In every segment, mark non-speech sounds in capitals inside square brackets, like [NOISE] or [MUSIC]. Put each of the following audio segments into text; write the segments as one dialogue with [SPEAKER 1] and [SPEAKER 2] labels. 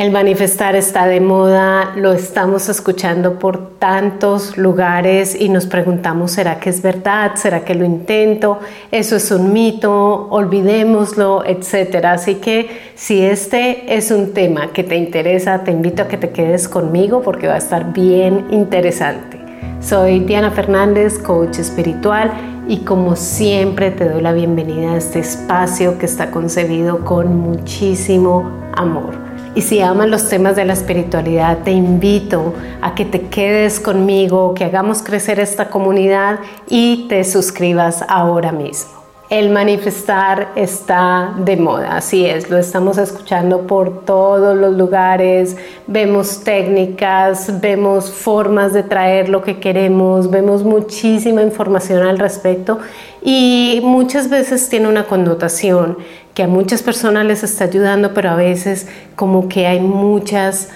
[SPEAKER 1] El manifestar está de moda, lo estamos escuchando por tantos lugares y nos preguntamos, ¿será que es verdad? ¿Será que lo intento? ¿Eso es un mito? Olvidémoslo, etcétera. Así que si este es un tema que te interesa, te invito a que te quedes conmigo porque va a estar bien interesante. Soy Diana Fernández, coach espiritual y como siempre te doy la bienvenida a este espacio que está concebido con muchísimo amor. Y si aman los temas de la espiritualidad, te invito a que te quedes conmigo, que hagamos crecer esta comunidad y te suscribas ahora mismo. El manifestar está de moda, así es, lo estamos escuchando por todos los lugares, vemos técnicas, vemos formas de traer lo que queremos, vemos muchísima información al respecto y muchas veces tiene una connotación que a muchas personas les está ayudando, pero a veces como que hay muchas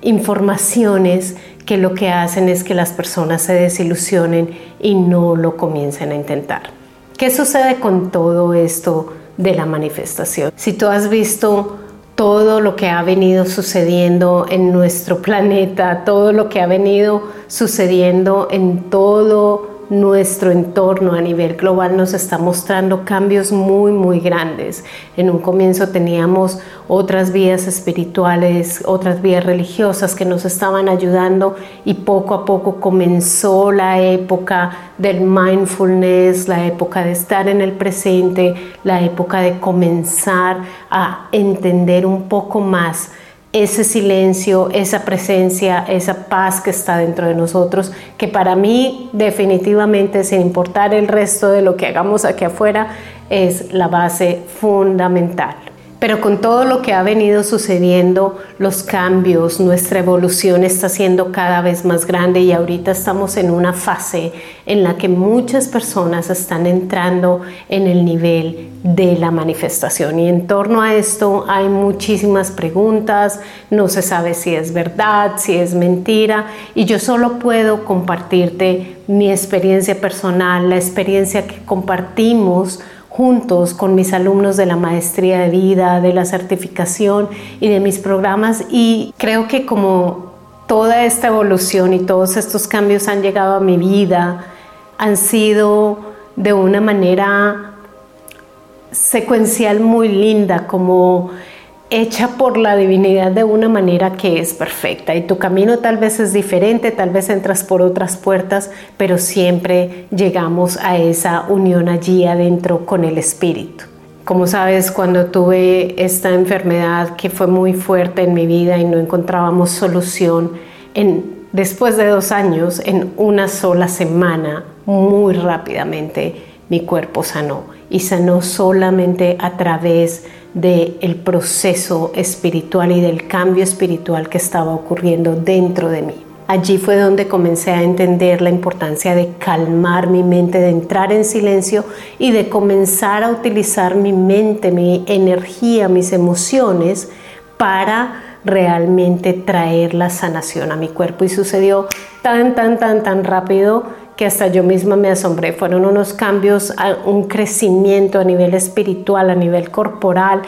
[SPEAKER 1] informaciones que lo que hacen es que las personas se desilusionen y no lo comiencen a intentar. ¿Qué sucede con todo esto de la manifestación? Si tú has visto todo lo que ha venido sucediendo en nuestro planeta, todo lo que ha venido sucediendo en todo nuestro entorno a nivel global nos está mostrando cambios muy, muy grandes. En un comienzo teníamos otras vías espirituales, otras vías religiosas que nos estaban ayudando y poco a poco comenzó la época del mindfulness, la época de estar en el presente, la época de comenzar a entender un poco más ese silencio, esa presencia, esa paz que está dentro de nosotros, que para mí definitivamente, sin importar el resto de lo que hagamos aquí afuera, es la base fundamental. Pero con todo lo que ha venido sucediendo, los cambios, nuestra evolución está siendo cada vez más grande y ahorita estamos en una fase en la que muchas personas están entrando en el nivel de la manifestación. Y en torno a esto hay muchísimas preguntas, no se sabe si es verdad, si es mentira, y yo solo puedo compartirte mi experiencia personal, la experiencia que compartimos juntos con mis alumnos de la maestría de vida, de la certificación y de mis programas. Y creo que como toda esta evolución y todos estos cambios han llegado a mi vida, han sido de una manera secuencial muy linda, como hecha por la divinidad de una manera que es perfecta y tu camino tal vez es diferente, tal vez entras por otras puertas, pero siempre llegamos a esa unión allí adentro con el espíritu. Como sabes, cuando tuve esta enfermedad que fue muy fuerte en mi vida y no encontrábamos solución, después de dos años, en una sola semana, muy rápidamente, mi cuerpo sanó y sanó solamente a través de del proceso espiritual y del cambio espiritual que estaba ocurriendo dentro de mí. Allí fue donde comencé a entender la importancia de calmar mi mente, de entrar en silencio y de comenzar a utilizar mi mente, mi energía, mis emociones para realmente traer la sanación a mi cuerpo. Y sucedió tan, tan, tan, tan rápido que hasta yo misma me asombré. Fueron unos cambios, un crecimiento a nivel espiritual, a nivel corporal,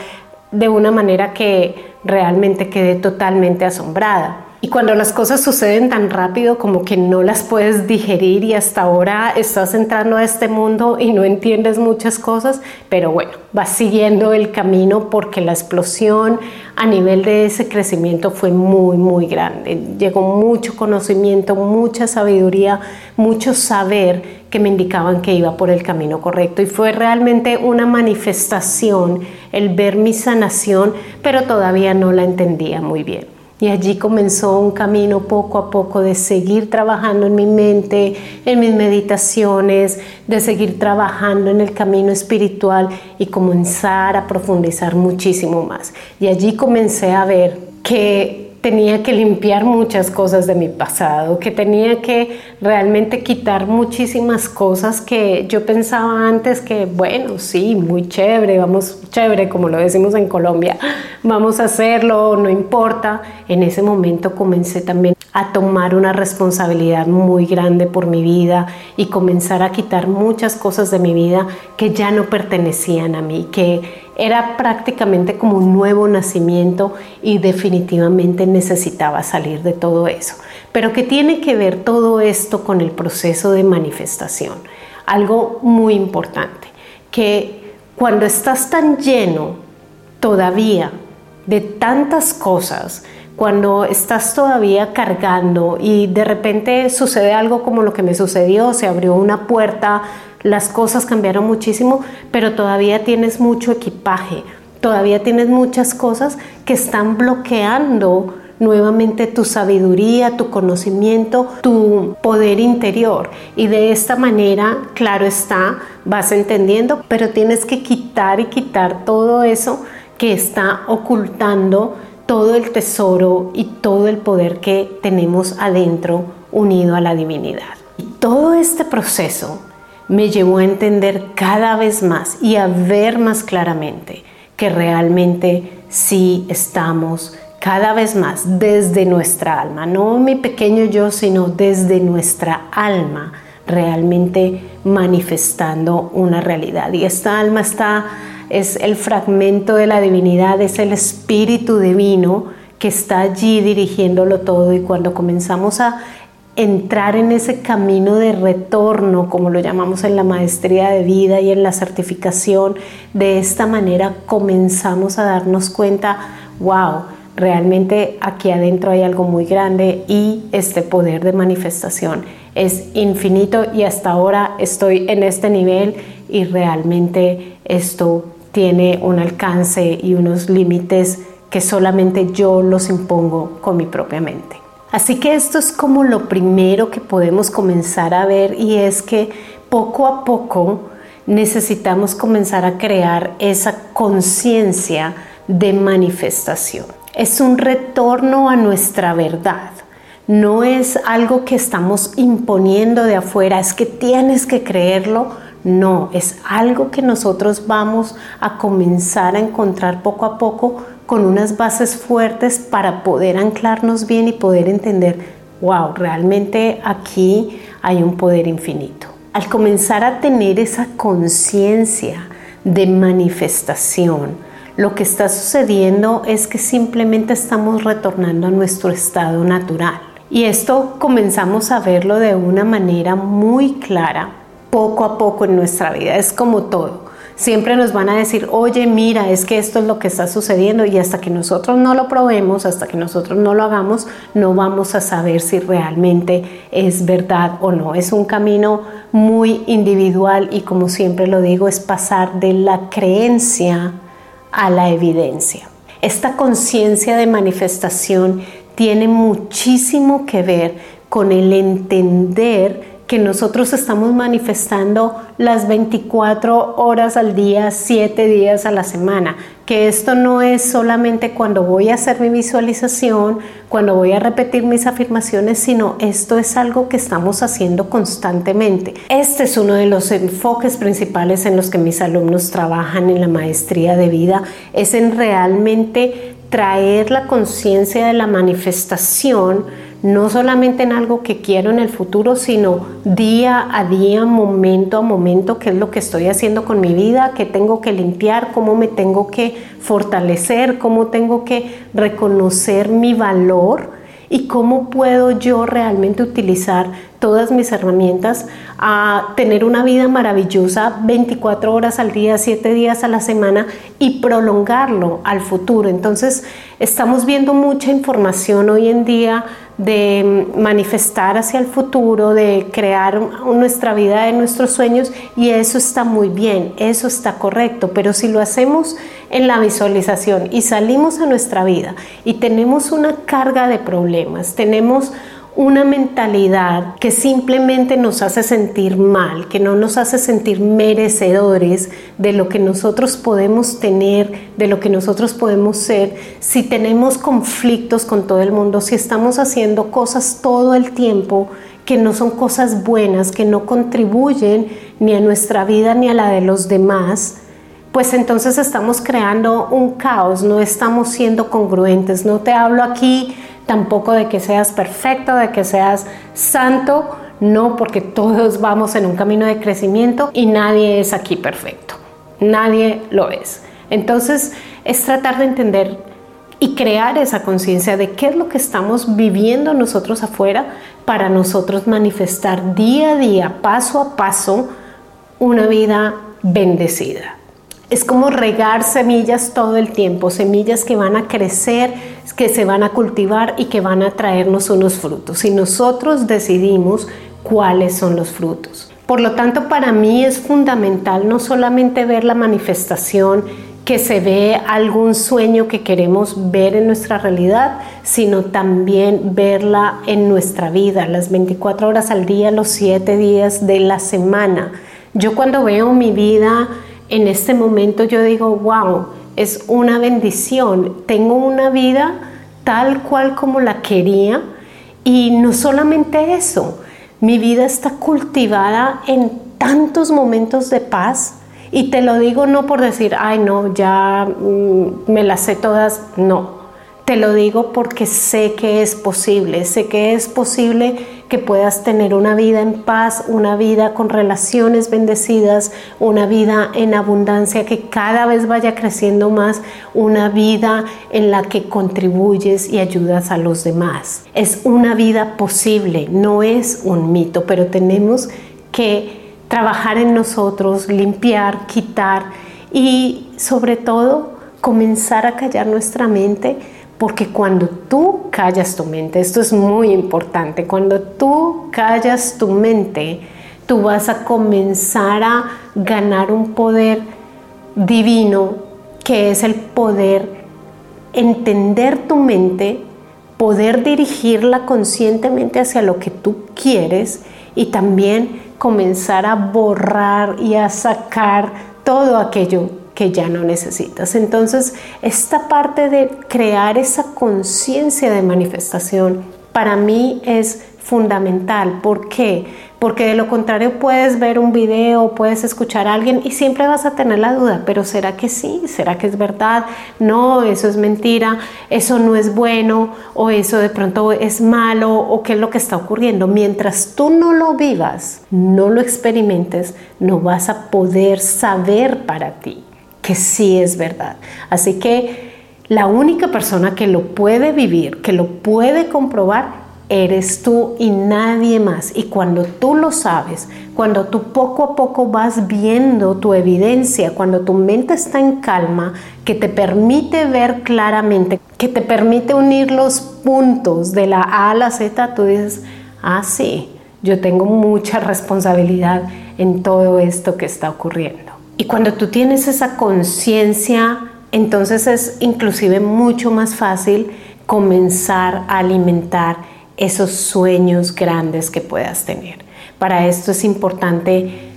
[SPEAKER 1] de una manera que realmente quedé totalmente asombrada. Y cuando las cosas suceden tan rápido como que no las puedes digerir y hasta ahora estás entrando a este mundo y no entiendes muchas cosas, pero bueno, vas siguiendo el camino porque la explosión a nivel de ese crecimiento fue muy, muy grande. Llegó mucho conocimiento, mucha sabiduría, mucho saber que me indicaban que iba por el camino correcto y fue realmente una manifestación el ver mi sanación, pero todavía no la entendía muy bien. Y allí comenzó un camino poco a poco de seguir trabajando en mi mente, en mis meditaciones, de seguir trabajando en el camino espiritual y comenzar a profundizar muchísimo más. Y allí comencé a ver que tenía que limpiar muchas cosas de mi pasado, que tenía que realmente quitar muchísimas cosas que yo pensaba antes que, bueno, sí, muy chévere, vamos, chévere, como lo decimos en Colombia, vamos a hacerlo, no importa. En ese momento comencé también a tomar una responsabilidad muy grande por mi vida y comenzar a quitar muchas cosas de mi vida que ya no pertenecían a mí, que era prácticamente como un nuevo nacimiento y definitivamente necesitaba salir de todo eso. Pero ¿qué tiene que ver todo esto con el proceso de manifestación? Algo muy importante, que cuando estás tan lleno todavía de tantas cosas, cuando estás todavía cargando y de repente sucede algo como lo que me sucedió, se abrió una puerta, las cosas cambiaron muchísimo, pero todavía tienes mucho equipaje, todavía tienes muchas cosas que están bloqueando nuevamente tu sabiduría, tu conocimiento, tu poder interior. Y de esta manera, claro está, vas entendiendo, pero tienes que quitar y quitar todo eso que está ocultando todo el tesoro y todo el poder que tenemos adentro unido a la divinidad. Y todo este proceso me llevó a entender cada vez más y a ver más claramente que realmente sí estamos cada vez más desde nuestra alma, no mi pequeño yo, sino desde nuestra alma, realmente manifestando una realidad. Y esta alma está es el fragmento de la divinidad, es el espíritu divino que está allí dirigiéndolo todo. Y cuando comenzamos a entrar en ese camino de retorno, como lo llamamos en la maestría de vida y en la certificación, de esta manera comenzamos a darnos cuenta, wow, realmente aquí adentro hay algo muy grande y este poder de manifestación es infinito y hasta ahora estoy en este nivel y realmente esto tiene un alcance y unos límites que solamente yo los impongo con mi propia mente. Así que esto es como lo primero que podemos comenzar a ver y es que poco a poco necesitamos comenzar a crear esa conciencia de manifestación. Es un retorno a nuestra verdad. No es algo que estamos imponiendo de afuera, es que tienes que creerlo, no, es algo que nosotros vamos a comenzar a encontrar poco a poco con unas bases fuertes para poder anclarnos bien y poder entender, wow, realmente aquí hay un poder infinito. Al comenzar a tener esa conciencia de manifestación, lo que está sucediendo es que simplemente estamos retornando a nuestro estado natural. Y esto comenzamos a verlo de una manera muy clara poco a poco en nuestra vida. Es como todo. Siempre nos van a decir, oye, mira, es que esto es lo que está sucediendo y hasta que nosotros no lo probemos, hasta que nosotros no lo hagamos, no vamos a saber si realmente es verdad o no. Es un camino muy individual y como siempre lo digo, es pasar de la creencia a la evidencia. Esta conciencia de manifestación tiene muchísimo que ver con el entender que nosotros estamos manifestando las 24 horas al día, 7 días a la semana, que esto no es solamente cuando voy a hacer mi visualización, cuando voy a repetir mis afirmaciones, sino esto es algo que estamos haciendo constantemente. Este es uno de los enfoques principales en los que mis alumnos trabajan en la maestría de vida, es en realmente traer la conciencia de la manifestación no solamente en algo que quiero en el futuro, sino día a día, momento a momento, qué es lo que estoy haciendo con mi vida, qué tengo que limpiar, cómo me tengo que fortalecer, cómo tengo que reconocer mi valor y cómo puedo yo realmente utilizar todas mis herramientas a tener una vida maravillosa 24 horas al día, 7 días a la semana y prolongarlo al futuro. Entonces, estamos viendo mucha información hoy en día de manifestar hacia el futuro, de crear nuestra vida de nuestros sueños y eso está muy bien, eso está correcto, pero si lo hacemos en la visualización y salimos a nuestra vida y tenemos una carga de problemas, tenemos una mentalidad que simplemente nos hace sentir mal, que no nos hace sentir merecedores de lo que nosotros podemos tener, de lo que nosotros podemos ser, si tenemos conflictos con todo el mundo, si estamos haciendo cosas todo el tiempo que no son cosas buenas, que no contribuyen ni a nuestra vida ni a la de los demás, pues entonces estamos creando un caos, no estamos siendo congruentes. No te hablo aquí tampoco de que seas perfecto, de que seas santo, no, porque todos vamos en un camino de crecimiento y nadie es aquí perfecto, nadie lo es. Entonces es tratar de entender y crear esa conciencia de qué es lo que estamos viviendo nosotros afuera para nosotros manifestar día a día, paso a paso, una vida bendecida. Es como regar semillas todo el tiempo, semillas que van a crecer, que se van a cultivar y que van a traernos unos frutos. Y nosotros decidimos cuáles son los frutos. Por lo tanto, para mí es fundamental no solamente ver la manifestación que se ve algún sueño que queremos ver en nuestra realidad, sino también verla en nuestra vida, las 24 horas al día, los 7 días de la semana. Yo cuando veo mi vida en este momento, yo digo, wow, es una bendición, tengo una vida tal cual como la quería y no solamente eso, mi vida está cultivada en tantos momentos de paz, y te lo digo no por decir, ay, no, ya mm, me las sé todas, no. Te lo digo porque sé que es posible, sé que es posible que puedas tener una vida en paz, una vida con relaciones bendecidas, una vida en abundancia que cada vez vaya creciendo más, una vida en la que contribuyes y ayudas a los demás. Es una vida posible, no es un mito, pero tenemos que trabajar en nosotros, limpiar, quitar y sobre todo comenzar a callar nuestra mente, porque cuando tú callas tu mente, esto es muy importante, cuando tú callas tu mente, tú vas a comenzar a ganar un poder divino que es el poder entender tu mente, poder dirigirla conscientemente hacia lo que tú quieres y también comenzar a borrar y a sacar todo aquello ya no necesitas. Entonces, esta parte de crear esa conciencia de manifestación para mí es fundamental. ¿Por qué? Porque de lo contrario puedes ver un video, puedes escuchar a alguien y siempre vas a tener la duda, pero ¿será que sí? ¿Será que es verdad? No, eso es mentira, eso no es bueno o eso de pronto es malo o qué es lo que está ocurriendo. Mientras tú no lo vivas, no lo experimentes, no vas a poder saber para ti que sí es verdad. Así que la única persona que lo puede vivir, que lo puede comprobar, eres tú y nadie más. Y cuando tú lo sabes, cuando tú poco a poco vas viendo tu evidencia, cuando tu mente está en calma, que te permite ver claramente, que te permite unir los puntos de la A a la Z, tú dices, ah, sí, yo tengo mucha responsabilidad en todo esto que está ocurriendo. Y cuando tú tienes esa conciencia, entonces es inclusive mucho más fácil comenzar a alimentar esos sueños grandes que puedas tener. Para esto es importante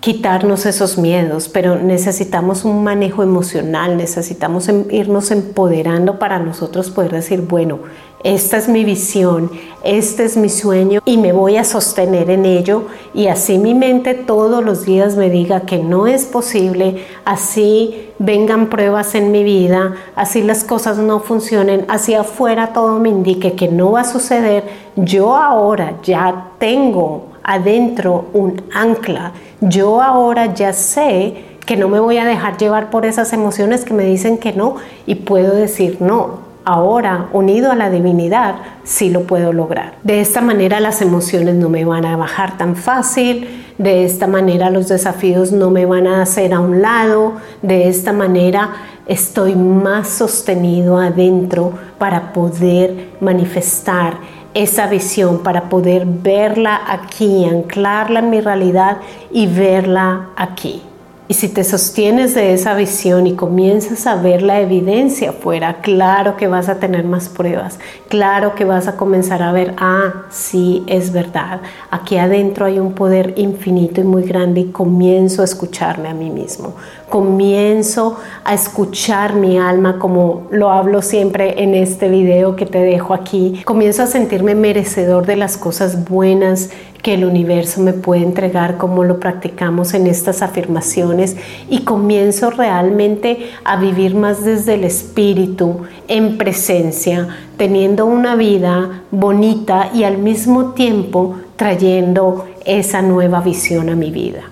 [SPEAKER 1] quitarnos esos miedos, pero necesitamos un manejo emocional, necesitamos em, irnos empoderando para nosotros poder decir, bueno, esta es mi visión, este es mi sueño y me voy a sostener en ello. Y así mi mente todos los días me diga que no es posible, así vengan pruebas en mi vida, así las cosas no funcionen, así afuera todo me indique que no va a suceder, yo ahora ya tengo adentro un ancla, yo ahora ya sé que no me voy a dejar llevar por esas emociones que me dicen que no y puedo decir no, ahora unido a la divinidad, sí lo puedo lograr. De esta manera las emociones no me van a bajar tan fácil, de esta manera los desafíos no me van a hacer a un lado, de esta manera estoy más sostenido adentro para poder manifestar esa visión, para poder verla aquí, anclarla en mi realidad y verla aquí. Y si te sostienes de esa visión y comienzas a ver la evidencia afuera, claro que vas a tener más pruebas, claro que vas a comenzar a ver, ah, sí, es verdad, aquí adentro hay un poder infinito y muy grande y comienzo a escucharme a mí mismo, comienzo a escuchar mi alma como lo hablo siempre en este video que te dejo aquí, comienzo a sentirme merecedor de las cosas buenas que el universo me puede entregar como lo practicamos en estas afirmaciones y comienzo realmente a vivir más desde el espíritu, en presencia, teniendo una vida bonita y al mismo tiempo trayendo esa nueva visión a mi vida.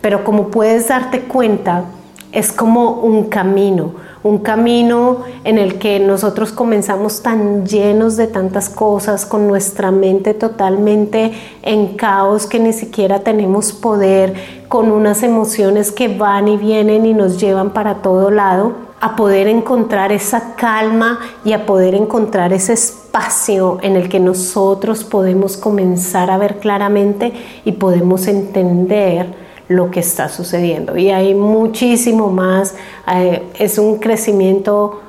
[SPEAKER 1] Pero como puedes darte cuenta, es como un camino, un camino en el que nosotros comenzamos tan llenos de tantas cosas, con nuestra mente totalmente en caos que ni siquiera tenemos poder, con unas emociones que van y vienen y nos llevan para todo lado, a poder encontrar esa calma y a poder encontrar ese espacio en el que nosotros podemos comenzar a ver claramente y podemos entender lo que está sucediendo. Y hay muchísimo más, eh, es un crecimiento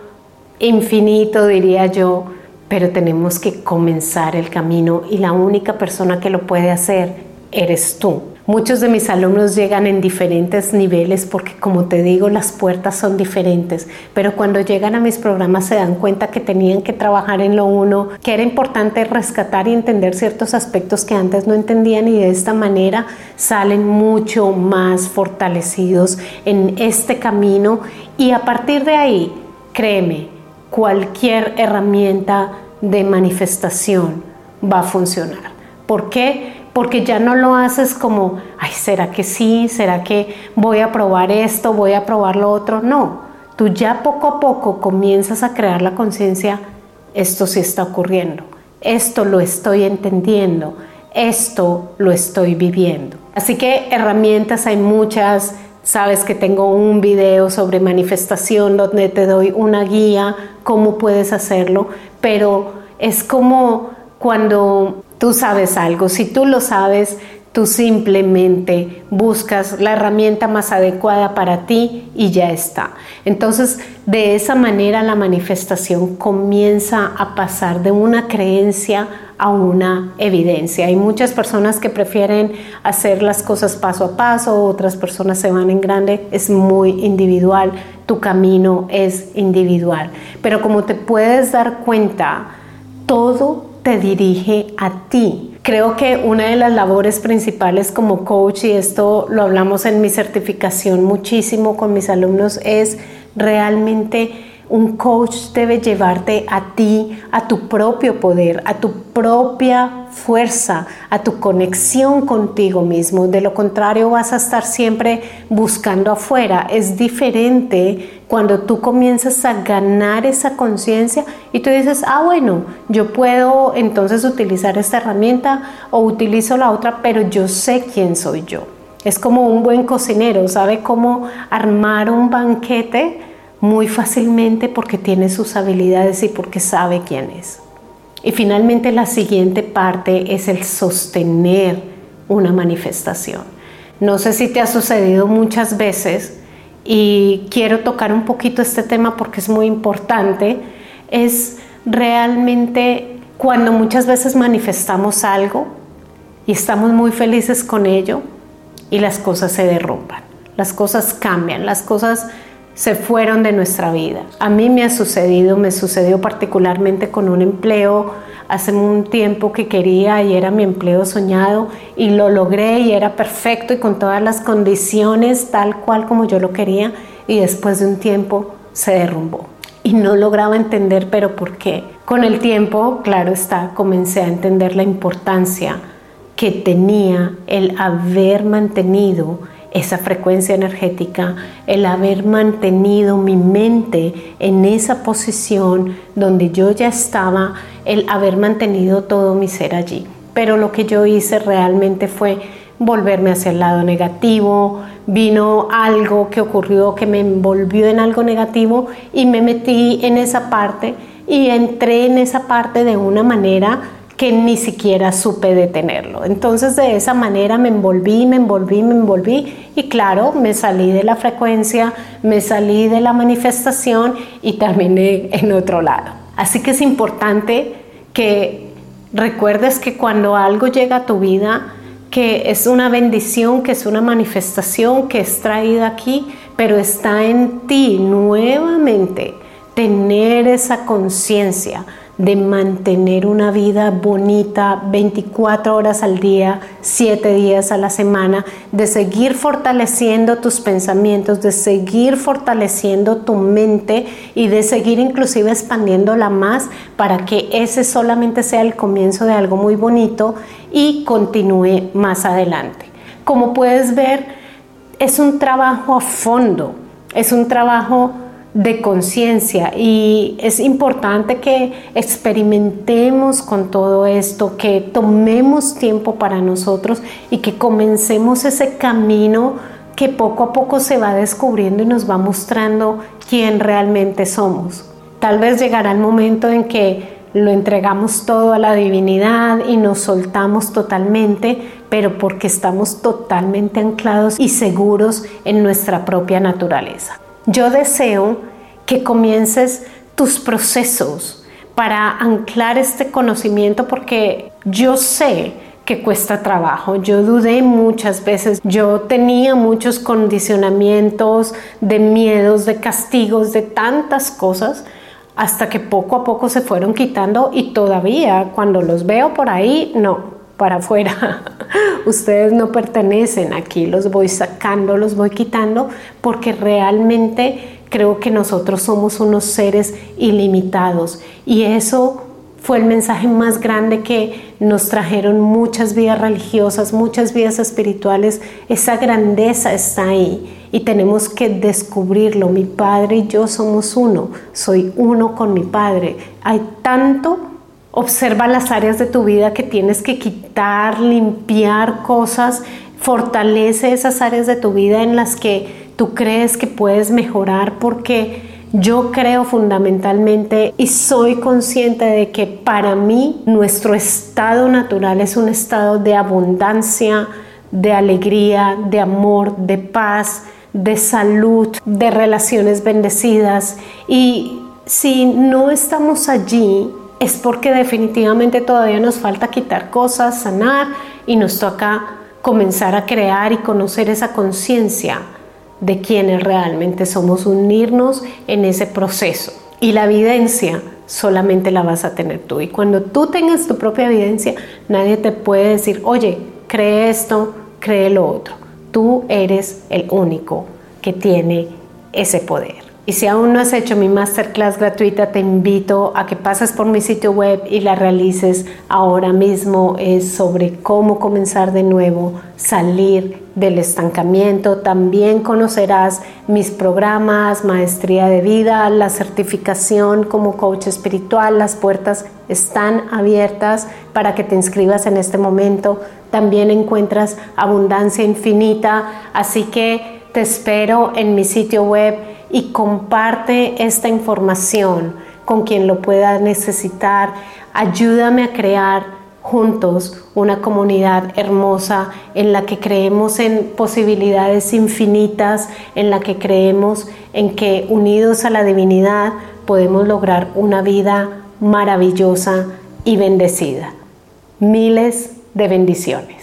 [SPEAKER 1] infinito, diría yo, pero tenemos que comenzar el camino y la única persona que lo puede hacer eres tú. Muchos de mis alumnos llegan en diferentes niveles porque como te digo las puertas son diferentes, pero cuando llegan a mis programas se dan cuenta que tenían que trabajar en lo uno, que era importante rescatar y entender ciertos aspectos que antes no entendían y de esta manera salen mucho más fortalecidos en este camino y a partir de ahí, créeme, cualquier herramienta de manifestación va a funcionar. ¿Por qué? Porque ya no lo haces como, ay, ¿será que sí? ¿Será que voy a probar esto? ¿Voy a probar lo otro? No, tú ya poco a poco comienzas a crear la conciencia, esto sí está ocurriendo, esto lo estoy entendiendo, esto lo estoy viviendo. Así que herramientas hay muchas, sabes que tengo un video sobre manifestación donde te doy una guía, cómo puedes hacerlo, pero es como cuando Tú sabes algo, si tú lo sabes, tú simplemente buscas la herramienta más adecuada para ti y ya está. Entonces, de esa manera la manifestación comienza a pasar de una creencia a una evidencia. Hay muchas personas que prefieren hacer las cosas paso a paso, otras personas se van en grande, es muy individual, tu camino es individual. Pero como te puedes dar cuenta, todo te dirige a ti. Creo que una de las labores principales como coach, y esto lo hablamos en mi certificación muchísimo con mis alumnos, es realmente un coach debe llevarte a ti, a tu propio poder, a tu propia fuerza, a tu conexión contigo mismo. De lo contrario, vas a estar siempre buscando afuera. Es diferente cuando tú comienzas a ganar esa conciencia y tú dices, ah, bueno, yo puedo entonces utilizar esta herramienta o utilizo la otra, pero yo sé quién soy yo. Es como un buen cocinero, sabe cómo armar un banquete muy fácilmente porque tiene sus habilidades y porque sabe quién es. Y finalmente la siguiente parte es el sostener una manifestación. No sé si te ha sucedido muchas veces y quiero tocar un poquito este tema porque es muy importante. Es realmente cuando muchas veces manifestamos algo y estamos muy felices con ello y las cosas se derrumban, las cosas cambian, las cosas se fueron de nuestra vida. A mí me ha sucedido, me sucedió particularmente con un empleo hace un tiempo que quería y era mi empleo soñado y lo logré y era perfecto y con todas las condiciones tal cual como yo lo quería y después de un tiempo se derrumbó. Y no lograba entender, pero ¿por qué? Con el tiempo, claro está, comencé a entender la importancia que tenía el haber mantenido esa frecuencia energética, el haber mantenido mi mente en esa posición donde yo ya estaba, el haber mantenido todo mi ser allí. Pero lo que yo hice realmente fue volverme hacia el lado negativo, vino algo que ocurrió que me envolvió en algo negativo y me metí en esa parte y entré en esa parte de una manera que ni siquiera supe detenerlo. Entonces de esa manera me envolví, me envolví, me envolví y claro, me salí de la frecuencia, me salí de la manifestación y terminé en otro lado. Así que es importante que recuerdes que cuando algo llega a tu vida, que es una bendición, que es una manifestación que es traída aquí, pero está en ti nuevamente tener esa conciencia de mantener una vida bonita 24 horas al día, 7 días a la semana, de seguir fortaleciendo tus pensamientos, de seguir fortaleciendo tu mente y de seguir inclusive expandiéndola más para que ese solamente sea el comienzo de algo muy bonito y continúe más adelante. Como puedes ver, es un trabajo a fondo es un trabajo de conciencia y es importante que experimentemos con todo esto, que tomemos tiempo para nosotros y que comencemos ese camino que poco a poco se va descubriendo y nos va mostrando quién realmente somos. Tal vez llegará el momento en que lo entregamos todo a la divinidad y nos soltamos totalmente, pero porque estamos totalmente anclados y seguros en nuestra propia naturaleza. Yo deseo que comiences tus procesos para anclar este conocimiento porque yo sé que cuesta trabajo. Yo dudé muchas veces, yo tenía muchos condicionamientos de miedos, de castigos, de tantas cosas, hasta que poco a poco se fueron quitando y todavía cuando los veo por ahí, no, para afuera. [LAUGHS] Ustedes no pertenecen aquí, los voy sacando, los voy quitando, porque realmente creo que nosotros somos unos seres ilimitados y eso fue el mensaje más grande que nos trajeron muchas vidas religiosas, muchas vidas espirituales. Esa grandeza está ahí y tenemos que descubrirlo. Mi Padre y yo somos uno, soy uno con mi Padre. Hay tanto, observa las áreas de tu vida que tienes que quitar, limpiar cosas, fortalece esas áreas de tu vida en las que tú crees que puedes mejorar porque yo creo fundamentalmente y soy consciente de que para mí nuestro estado natural es un estado de abundancia, de alegría, de amor, de paz, de salud, de relaciones bendecidas. Y si no estamos allí, es porque definitivamente todavía nos falta quitar cosas, sanar y nos toca comenzar a crear y conocer esa conciencia de quienes realmente somos, unirnos en ese proceso. Y la evidencia solamente la vas a tener tú. Y cuando tú tengas tu propia evidencia, nadie te puede decir, oye, cree esto, cree lo otro. Tú eres el único que tiene ese poder. Y si aún no has hecho mi masterclass gratuita, te invito a que pases por mi sitio web y la realices ahora mismo. Es sobre cómo comenzar de nuevo, salir del estancamiento. También conocerás mis programas, maestría de vida, la certificación como coach espiritual. Las puertas están abiertas para que te inscribas en este momento. También encuentras abundancia infinita. Así que te espero en mi sitio web y comparte esta información con quien lo pueda necesitar. Ayúdame a crear juntos una comunidad hermosa en la que creemos en posibilidades infinitas, en la que creemos en que unidos a la divinidad podemos lograr una vida maravillosa y bendecida. Miles de bendiciones.